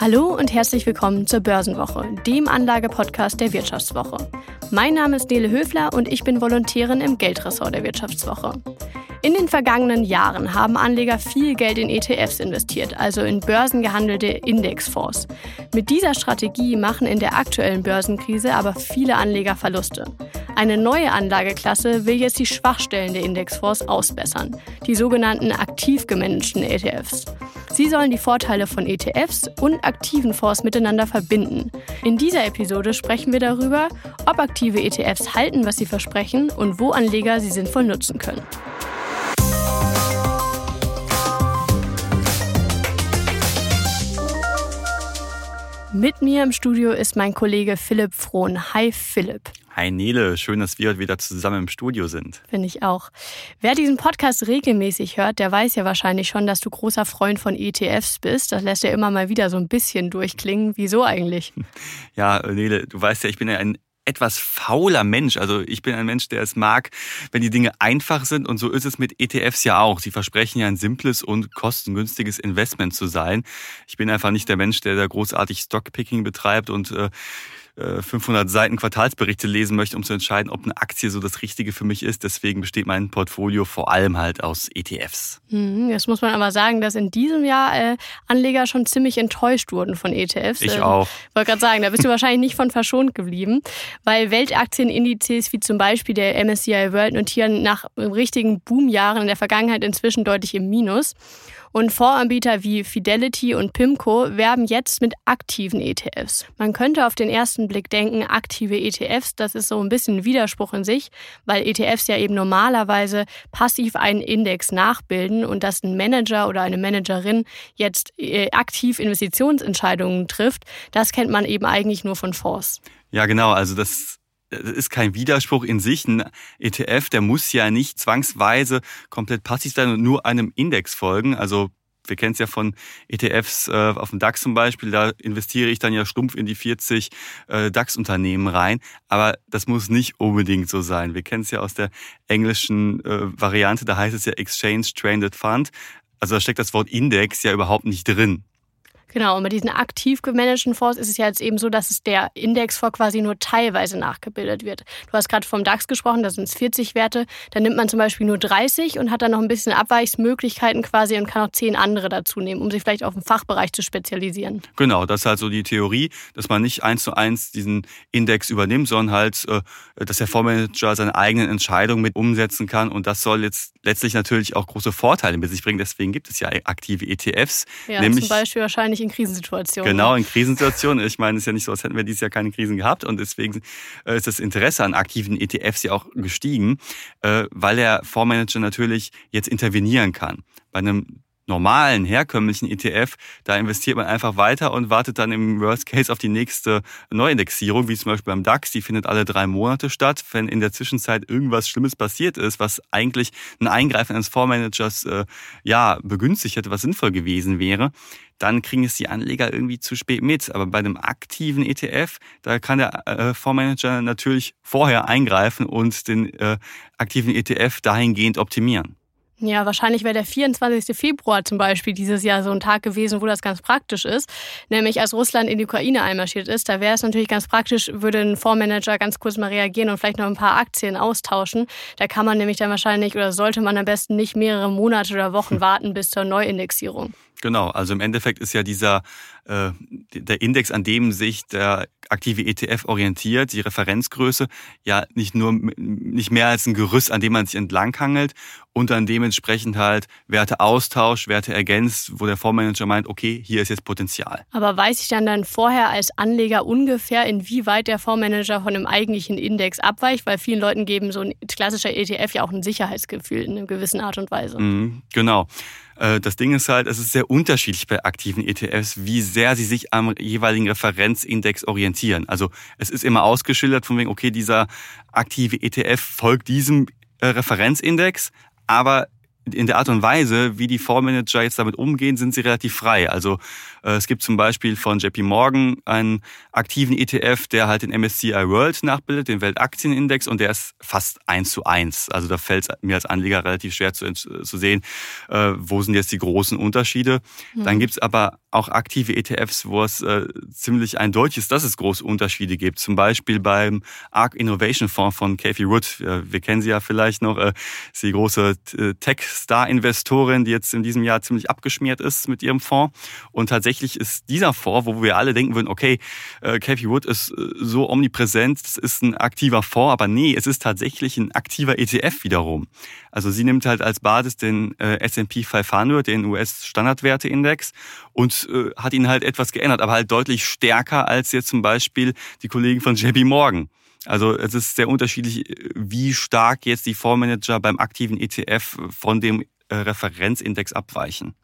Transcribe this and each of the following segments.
Hallo und herzlich willkommen zur Börsenwoche, dem Anlagepodcast der Wirtschaftswoche. Mein Name ist Nele Höfler und ich bin Volontärin im Geldressort der Wirtschaftswoche. In den vergangenen Jahren haben Anleger viel Geld in ETFs investiert, also in börsengehandelte Indexfonds. Mit dieser Strategie machen in der aktuellen Börsenkrise aber viele Anleger Verluste. Eine neue Anlageklasse will jetzt die Schwachstellen der Indexfonds ausbessern, die sogenannten aktiv gemanagten ETFs. Sie sollen die Vorteile von ETFs und aktiven Fonds miteinander verbinden. In dieser Episode sprechen wir darüber, ob aktive ETFs halten, was sie versprechen und wo Anleger sie sinnvoll nutzen können. Mit mir im Studio ist mein Kollege Philipp Frohn. Hi Philipp. Hi Nele, schön, dass wir heute wieder zusammen im Studio sind. Finde ich auch. Wer diesen Podcast regelmäßig hört, der weiß ja wahrscheinlich schon, dass du großer Freund von ETFs bist. Das lässt ja immer mal wieder so ein bisschen durchklingen. Wieso eigentlich? Ja, Nele, du weißt ja, ich bin ja ein etwas fauler Mensch. Also ich bin ein Mensch, der es mag, wenn die Dinge einfach sind. Und so ist es mit ETFs ja auch. Sie versprechen ja ein simples und kostengünstiges Investment zu sein. Ich bin einfach nicht der Mensch, der da großartig Stockpicking betreibt und äh, 500 äh, Seiten Quartalsberichte lesen möchte, um zu entscheiden, ob eine Aktie so das Richtige für mich ist. Deswegen besteht mein Portfolio vor allem halt aus ETFs. Hm, jetzt muss man aber sagen, dass in diesem Jahr äh, Anleger schon ziemlich enttäuscht wurden von ETFs. Ich ähm, auch. Ich wollte gerade sagen, da bist du wahrscheinlich nicht von verschont geblieben, weil Weltaktienindizes wie zum Beispiel der MSCI World notieren nach richtigen Boomjahren in der Vergangenheit inzwischen deutlich im Minus. Und Fondsanbieter wie Fidelity und Pimco werben jetzt mit aktiven ETFs. Man könnte auf den ersten Blick denken, aktive ETFs, das ist so ein bisschen ein Widerspruch in sich, weil ETFs ja eben normalerweise passiv einen Index nachbilden und dass ein Manager oder eine Managerin jetzt äh, aktiv Investitionsentscheidungen trifft, das kennt man eben eigentlich nur von Fonds. Ja, genau. Also das das ist kein Widerspruch in sich. Ein ETF, der muss ja nicht zwangsweise komplett passiv sein und nur einem Index folgen. Also wir kennen es ja von ETFs äh, auf dem DAX zum Beispiel, da investiere ich dann ja stumpf in die 40 äh, DAX-Unternehmen rein. Aber das muss nicht unbedingt so sein. Wir kennen es ja aus der englischen äh, Variante, da heißt es ja Exchange Traded Fund. Also da steckt das Wort Index ja überhaupt nicht drin. Genau, und bei diesen aktiv gemanagten Fonds ist es ja jetzt eben so, dass es der Indexfonds quasi nur teilweise nachgebildet wird. Du hast gerade vom DAX gesprochen, da sind es 40 Werte. Da nimmt man zum Beispiel nur 30 und hat dann noch ein bisschen Abweichsmöglichkeiten quasi und kann auch 10 andere dazu nehmen, um sich vielleicht auf einen Fachbereich zu spezialisieren. Genau, das ist halt so die Theorie, dass man nicht eins zu eins diesen Index übernimmt, sondern halt, äh, dass der Fondsmanager seine eigenen Entscheidungen mit umsetzen kann. Und das soll jetzt letztlich natürlich auch große Vorteile mit sich bringen. Deswegen gibt es ja aktive ETFs. Ja, nämlich, zum Beispiel wahrscheinlich in Krisensituationen. Genau, in Krisensituationen. Ich meine, es ist ja nicht so, als hätten wir dieses Jahr keine Krisen gehabt und deswegen äh, ist das Interesse an aktiven ETFs ja auch gestiegen, äh, weil der Fondsmanager natürlich jetzt intervenieren kann. Bei einem normalen, herkömmlichen ETF, da investiert man einfach weiter und wartet dann im Worst Case auf die nächste Neuindexierung, wie zum Beispiel beim DAX. Die findet alle drei Monate statt. Wenn in der Zwischenzeit irgendwas Schlimmes passiert ist, was eigentlich ein Eingreifen eines Fondsmanagers äh, ja, begünstigt hätte, was sinnvoll gewesen wäre, dann kriegen es die Anleger irgendwie zu spät mit. Aber bei einem aktiven ETF, da kann der äh, Fondsmanager natürlich vorher eingreifen und den äh, aktiven ETF dahingehend optimieren. Ja, wahrscheinlich wäre der 24. Februar zum Beispiel dieses Jahr so ein Tag gewesen, wo das ganz praktisch ist. Nämlich als Russland in die Ukraine einmarschiert ist, da wäre es natürlich ganz praktisch, würde ein Fondsmanager ganz kurz mal reagieren und vielleicht noch ein paar Aktien austauschen. Da kann man nämlich dann wahrscheinlich oder sollte man am besten nicht mehrere Monate oder Wochen warten bis zur Neuindexierung. Genau, also im Endeffekt ist ja dieser äh, der Index, an dem sich der aktive ETF orientiert, die Referenzgröße, ja nicht nur nicht mehr als ein Gerüst, an dem man sich entlanghangelt und dann dementsprechend halt Werte austauscht, Werte ergänzt, wo der Fondsmanager meint, okay, hier ist jetzt Potenzial. Aber weiß ich dann dann vorher als Anleger ungefähr, inwieweit der Fondsmanager von dem eigentlichen Index abweicht, weil vielen Leuten geben so ein klassischer ETF ja auch ein Sicherheitsgefühl in einer gewissen Art und Weise. Mhm, genau. Äh, das Ding ist halt, es ist sehr unterschiedlich bei aktiven ETFs, wie sehr sie sich am jeweiligen Referenzindex orientieren. Also es ist immer ausgeschildert von wegen, okay, dieser aktive ETF folgt diesem äh, Referenzindex, aber in der Art und Weise, wie die Fondsmanager jetzt damit umgehen, sind sie relativ frei. Also äh, es gibt zum Beispiel von JP Morgan einen aktiven ETF, der halt den MSCI World nachbildet, den Weltaktienindex, und der ist fast eins zu eins. Also da fällt es mir als Anleger relativ schwer zu, zu sehen, äh, wo sind jetzt die großen Unterschiede. Mhm. Dann gibt's aber auch aktive ETFs, wo es äh, ziemlich eindeutig ist, dass es große Unterschiede gibt. Zum Beispiel beim ARC Innovation Fonds von Kathy Wood. Wir, wir kennen sie ja vielleicht noch. Äh, ist die große äh, Tech-Star-Investorin, die jetzt in diesem Jahr ziemlich abgeschmiert ist mit ihrem Fonds. Und tatsächlich ist dieser Fonds, wo wir alle denken würden, okay, äh, Kathy Wood ist äh, so omnipräsent, es ist ein aktiver Fonds, aber nee, es ist tatsächlich ein aktiver ETF wiederum. Also sie nimmt halt als Basis den äh, S&P 500, den US-Standardwerteindex und äh, hat ihn halt etwas geändert, aber halt deutlich stärker als jetzt zum Beispiel die Kollegen von JP Morgan. Also es ist sehr unterschiedlich, wie stark jetzt die Fondsmanager beim aktiven ETF von dem äh, Referenzindex abweichen.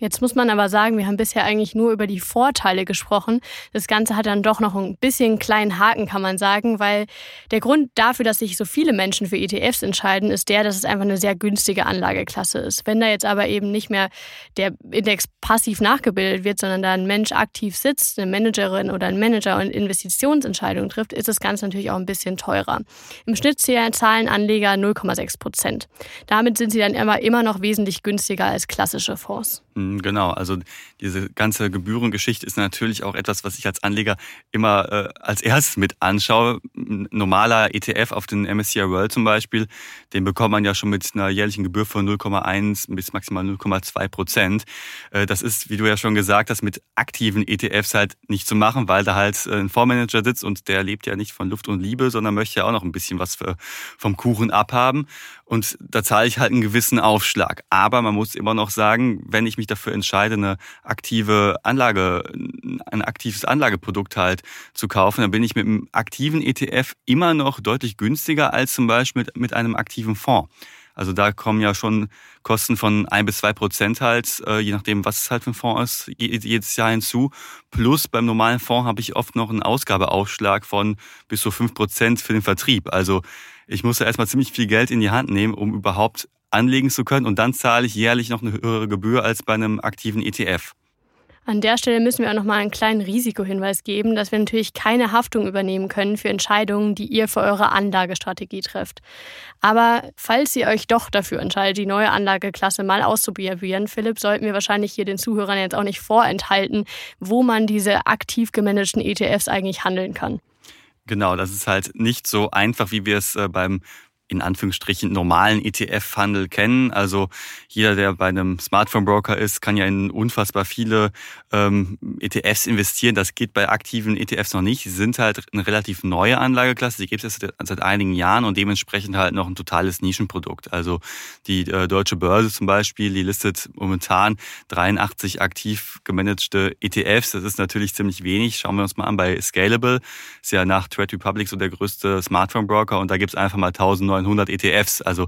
Jetzt muss man aber sagen, wir haben bisher eigentlich nur über die Vorteile gesprochen. Das Ganze hat dann doch noch ein bisschen einen kleinen Haken, kann man sagen, weil der Grund dafür, dass sich so viele Menschen für ETFs entscheiden, ist der, dass es einfach eine sehr günstige Anlageklasse ist. Wenn da jetzt aber eben nicht mehr der Index passiv nachgebildet wird, sondern da ein Mensch aktiv sitzt, eine Managerin oder ein Manager und Investitionsentscheidungen trifft, ist das Ganze natürlich auch ein bisschen teurer. Im Schnitt zahlen Anleger 0,6 Prozent. Damit sind sie dann immer, immer noch wesentlich günstiger als klassische Fonds. Mhm, genau, also diese ganze Gebührengeschichte ist natürlich auch etwas, was ich als Anleger immer äh, als erstes mit anschaue. Ein normaler ETF auf den MSCI World zum Beispiel, den bekommt man ja schon mit einer jährlichen Gebühr von 0,1 bis maximal 0,2 Prozent. Äh, das ist, wie du ja schon gesagt hast, mit aktiven ETFs halt nicht zu machen, weil da halt äh, ein Fondsmanager sitzt und der lebt ja nicht von Luft und Liebe, sondern möchte ja auch noch ein bisschen was für, vom Kuchen abhaben. Und da zahle ich halt einen gewissen Aufschlag. Aber man muss immer noch sagen, wenn ich mich dafür entscheide, eine aktive Anlage, ein aktives Anlageprodukt halt zu kaufen, dann bin ich mit einem aktiven ETF immer noch deutlich günstiger als zum Beispiel mit, mit einem aktiven Fonds. Also da kommen ja schon Kosten von ein bis zwei Prozent halt, äh, je nachdem, was es halt für ein Fonds ist, jedes Jahr hinzu. Plus beim normalen Fonds habe ich oft noch einen Ausgabeaufschlag von bis zu fünf Prozent für den Vertrieb. Also ich muss ja erstmal ziemlich viel Geld in die Hand nehmen, um überhaupt anlegen zu können. Und dann zahle ich jährlich noch eine höhere Gebühr als bei einem aktiven ETF. An der Stelle müssen wir auch noch mal einen kleinen Risikohinweis geben, dass wir natürlich keine Haftung übernehmen können für Entscheidungen, die ihr für eure Anlagestrategie trifft. Aber falls ihr euch doch dafür entscheidet, die neue Anlageklasse mal auszuprobieren, Philipp, sollten wir wahrscheinlich hier den Zuhörern jetzt auch nicht vorenthalten, wo man diese aktiv gemanagten ETFs eigentlich handeln kann. Genau, das ist halt nicht so einfach, wie wir es äh, beim in Anführungsstrichen normalen ETF-Handel kennen. Also jeder, der bei einem Smartphone-Broker ist, kann ja in unfassbar viele ähm, ETFs investieren. Das geht bei aktiven ETFs noch nicht. Sie sind halt eine relativ neue Anlageklasse. Die gibt es seit, seit einigen Jahren und dementsprechend halt noch ein totales Nischenprodukt. Also die äh, Deutsche Börse zum Beispiel, die listet momentan 83 aktiv gemanagte ETFs. Das ist natürlich ziemlich wenig. Schauen wir uns mal an bei Scalable. Ist ja nach Trade Republic so der größte Smartphone-Broker und da gibt es einfach mal 1900 900 ETFs. Also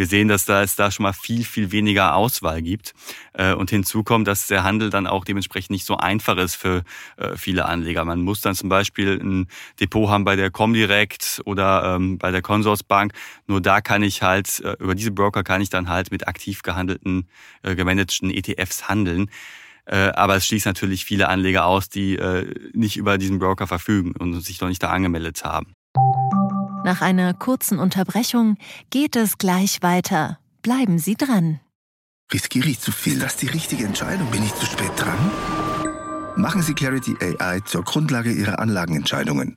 wir sehen, dass da es da schon mal viel, viel weniger Auswahl gibt. Äh, und hinzu kommt, dass der Handel dann auch dementsprechend nicht so einfach ist für äh, viele Anleger. Man muss dann zum Beispiel ein Depot haben bei der Comdirect oder ähm, bei der Consorsbank. Nur da kann ich halt, äh, über diese Broker kann ich dann halt mit aktiv gehandelten, gemanagten ETFs handeln. Aber es schließt natürlich viele Anleger aus, die nicht über diesen Broker verfügen und sich noch nicht da angemeldet haben. Nach einer kurzen Unterbrechung geht es gleich weiter. Bleiben Sie dran. Riskiere ich zu viel? Das ist die richtige Entscheidung. Bin ich zu spät dran? Machen Sie Clarity AI zur Grundlage Ihrer Anlagenentscheidungen.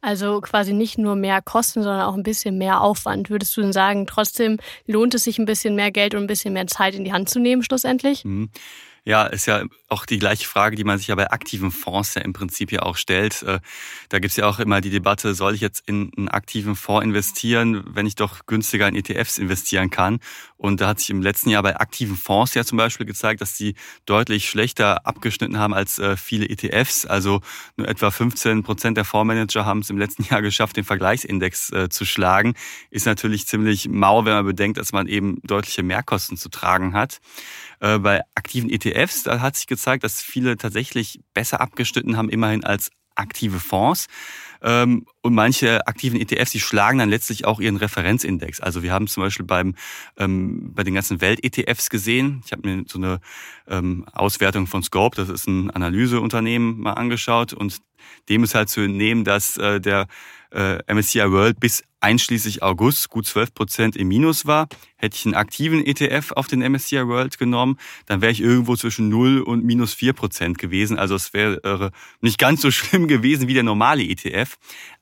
Also quasi nicht nur mehr Kosten, sondern auch ein bisschen mehr Aufwand. Würdest du denn sagen, trotzdem lohnt es sich ein bisschen mehr Geld und ein bisschen mehr Zeit in die Hand zu nehmen schlussendlich? Mhm. Ja, ist ja auch die gleiche Frage, die man sich ja bei aktiven Fonds ja im Prinzip ja auch stellt. Äh, da gibt's ja auch immer die Debatte, soll ich jetzt in einen aktiven Fonds investieren, wenn ich doch günstiger in ETFs investieren kann? Und da hat sich im letzten Jahr bei aktiven Fonds ja zum Beispiel gezeigt, dass sie deutlich schlechter abgeschnitten haben als äh, viele ETFs. Also nur etwa 15 Prozent der Fondsmanager haben es im letzten Jahr geschafft, den Vergleichsindex äh, zu schlagen. Ist natürlich ziemlich mau, wenn man bedenkt, dass man eben deutliche Mehrkosten zu tragen hat. Bei aktiven ETFs, da hat sich gezeigt, dass viele tatsächlich besser abgeschnitten haben, immerhin als aktive Fonds. Ähm, und manche aktiven ETFs, die schlagen dann letztlich auch ihren Referenzindex. Also wir haben zum Beispiel beim, ähm, bei den ganzen Welt-ETFs gesehen, ich habe mir so eine ähm, Auswertung von Scope, das ist ein Analyseunternehmen, mal angeschaut und dem ist halt zu entnehmen, dass äh, der äh, MSCI World bis einschließlich August gut 12 Prozent im Minus war. Hätte ich einen aktiven ETF auf den MSCI World genommen, dann wäre ich irgendwo zwischen 0 und minus 4 Prozent gewesen. Also es wäre nicht ganz so schlimm gewesen wie der normale ETF.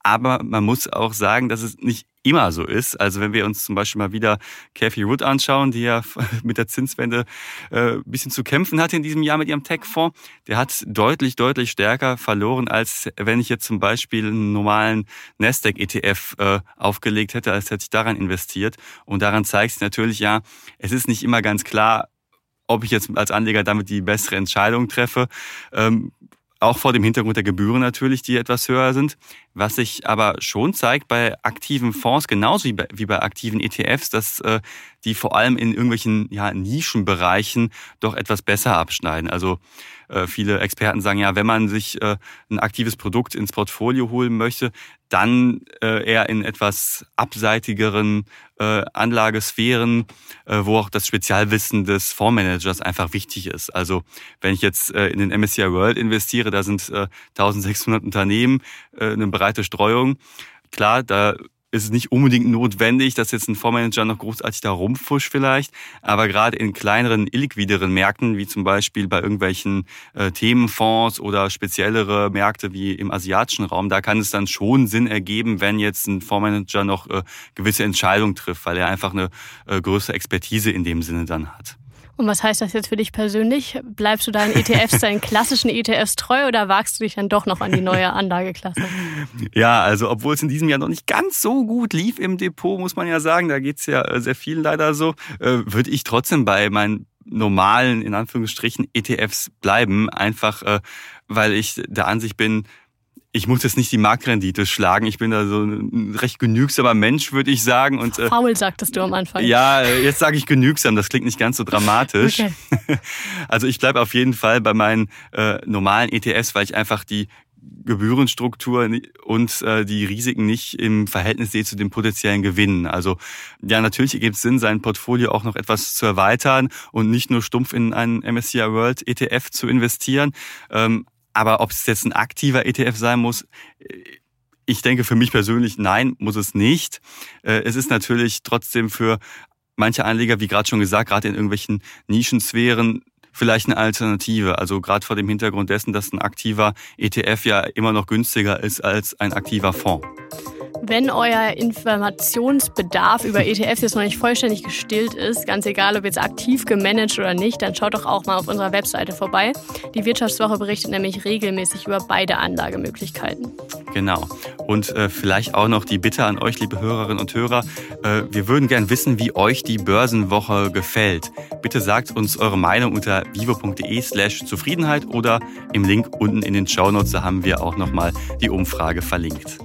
Aber man muss auch sagen, dass es nicht immer so ist. Also wenn wir uns zum Beispiel mal wieder Cathy Wood anschauen, die ja mit der Zinswende äh, ein bisschen zu kämpfen hatte in diesem Jahr mit ihrem Tech-Fonds, der hat deutlich, deutlich stärker verloren, als wenn ich jetzt zum Beispiel einen normalen Nasdaq-ETF äh, aufgelegt hätte, als hätte ich daran investiert. Und daran zeigt sich natürlich ja, es ist nicht immer ganz klar, ob ich jetzt als Anleger damit die bessere Entscheidung treffe. Ähm, auch vor dem Hintergrund der Gebühren natürlich, die etwas höher sind. Was sich aber schon zeigt bei aktiven Fonds, genauso wie bei, wie bei aktiven ETFs, dass äh, die vor allem in irgendwelchen ja, Nischenbereichen doch etwas besser abschneiden. Also äh, viele Experten sagen ja, wenn man sich äh, ein aktives Produkt ins Portfolio holen möchte, dann äh, eher in etwas abseitigeren äh, Anlagesphären, äh, wo auch das Spezialwissen des Fondsmanagers einfach wichtig ist. Also wenn ich jetzt äh, in den MSCI World investiere, da sind äh, 1600 Unternehmen, äh, eine breite Streuung. Klar, da ist es nicht unbedingt notwendig, dass jetzt ein Fondsmanager noch großartig da rumfuscht vielleicht, aber gerade in kleineren, illiquideren Märkten, wie zum Beispiel bei irgendwelchen äh, Themenfonds oder speziellere Märkte wie im asiatischen Raum, da kann es dann schon Sinn ergeben, wenn jetzt ein Fondsmanager noch äh, gewisse Entscheidungen trifft, weil er einfach eine äh, größere Expertise in dem Sinne dann hat. Und was heißt das jetzt für dich persönlich? Bleibst du deinen ETFs, deinen klassischen ETFs treu oder wagst du dich dann doch noch an die neue Anlageklasse? Ja, also obwohl es in diesem Jahr noch nicht ganz so gut lief im Depot, muss man ja sagen, da geht's ja äh, sehr vielen leider so, äh, würde ich trotzdem bei meinen normalen, in Anführungsstrichen, ETFs bleiben, einfach äh, weil ich der Ansicht bin, ich muss jetzt nicht die Marktrendite schlagen. Ich bin da so ein recht genügsamer Mensch, würde ich sagen. Und, äh, Faul sagtest du am Anfang. Ja, jetzt sage ich genügsam. Das klingt nicht ganz so dramatisch. Okay. Also ich bleibe auf jeden Fall bei meinen äh, normalen ETFs, weil ich einfach die Gebührenstruktur und äh, die Risiken nicht im Verhältnis sehe zu den potenziellen Gewinnen. Also ja, natürlich ergibt es Sinn, sein Portfolio auch noch etwas zu erweitern und nicht nur stumpf in einen MSCI World ETF zu investieren. Ähm, aber ob es jetzt ein aktiver ETF sein muss, ich denke für mich persönlich, nein, muss es nicht. Äh, es ist natürlich trotzdem für manche Anleger, wie gerade schon gesagt, gerade in irgendwelchen Nischensphären, vielleicht eine Alternative. Also gerade vor dem Hintergrund dessen, dass ein aktiver ETF ja immer noch günstiger ist als ein aktiver Fonds. Wenn euer Informationsbedarf über ETFs jetzt noch nicht vollständig gestillt ist, ganz egal ob jetzt aktiv gemanagt oder nicht, dann schaut doch auch mal auf unserer Webseite vorbei. Die Wirtschaftswoche berichtet nämlich regelmäßig über beide Anlagemöglichkeiten. Genau. Und äh, vielleicht auch noch die Bitte an euch, liebe Hörerinnen und Hörer. Äh, wir würden gern wissen, wie euch die Börsenwoche gefällt. Bitte sagt uns eure Meinung unter vivo.de slash Zufriedenheit oder im Link unten in den Shownotes. Da haben wir auch nochmal die Umfrage verlinkt.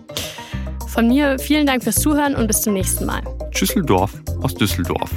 Von mir vielen Dank fürs Zuhören und bis zum nächsten Mal. Schüsseldorf aus Düsseldorf.